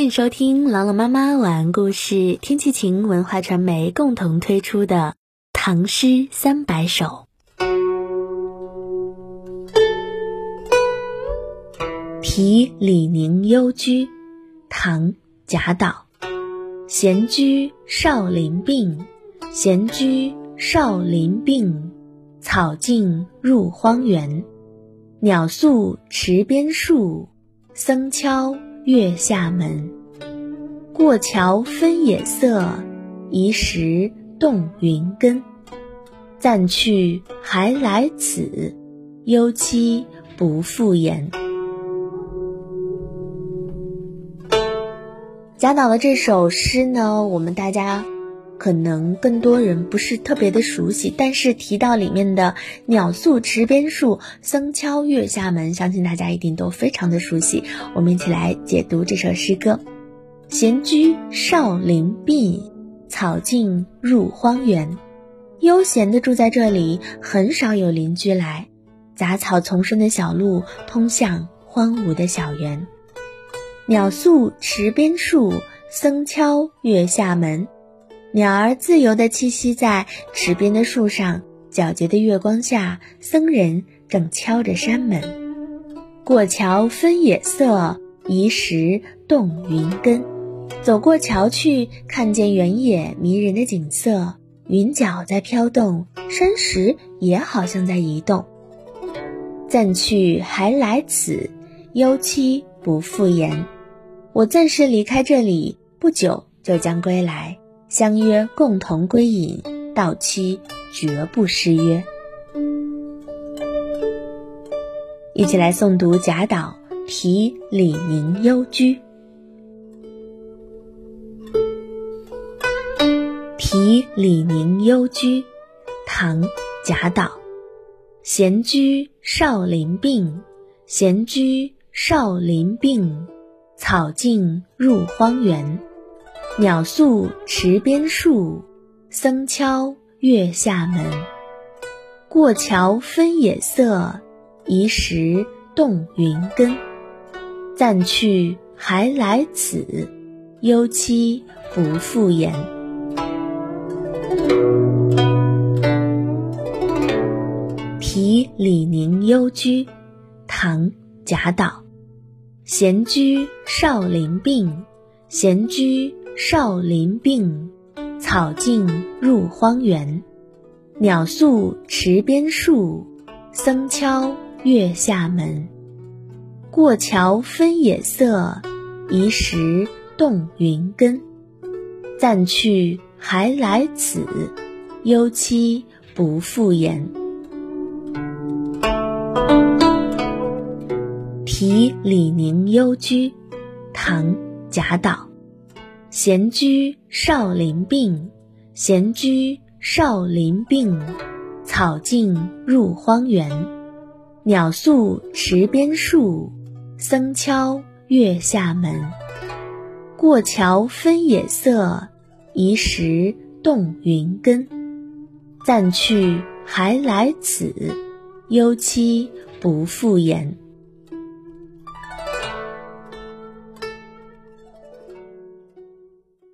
欢迎收听朗朗妈妈晚安故事，天气晴文化传媒共同推出的《唐诗三百首》。题李宁幽居，唐·贾岛。闲居少林病，闲居少林病，草径入荒原。鸟宿池边树，僧敲月下门。过桥分野色，疑时动云根。暂去还来此，幽栖不复言。贾岛的这首诗呢，我们大家可能更多人不是特别的熟悉，但是提到里面的“鸟宿池边树，僧敲月下门”，相信大家一定都非常的熟悉。我们一起来解读这首诗歌：“闲居少林壁，草径入荒原。”悠闲的住在这里，很少有邻居来。杂草丛生的小路通向荒芜的小园。鸟宿池边树，僧敲月下门。鸟儿自由地栖息在池边的树上，皎洁的月光下，僧人正敲着山门。过桥分野色，移石动云根。走过桥去，看见原野迷人的景色，云脚在飘动，山石也好像在移动。暂去还来此，幽栖不复言。我暂时离开这里，不久就将归来。相约共同归隐，到期绝不失约。一起来诵读贾岛《题李宁幽居》。《题李宁幽居》，唐·贾岛。闲居少林病，闲居少林病。草径入荒原，鸟宿池边树，僧敲月下门。过桥分野色，移时动云根。暂去还来此，幽期不复言。题李宁幽居，唐·贾岛。闲居少林病，闲居少林病，草径入荒原。鸟宿池边树，僧敲月下门。过桥分野色，移石动云根。暂去还来此，幽期不复言。题李宁幽居，唐·贾岛。闲居少林病，闲居少林病，草径入荒原。鸟宿池边树，僧敲月下门。过桥分野色，移石动云根。暂去还来此，幽栖不复言。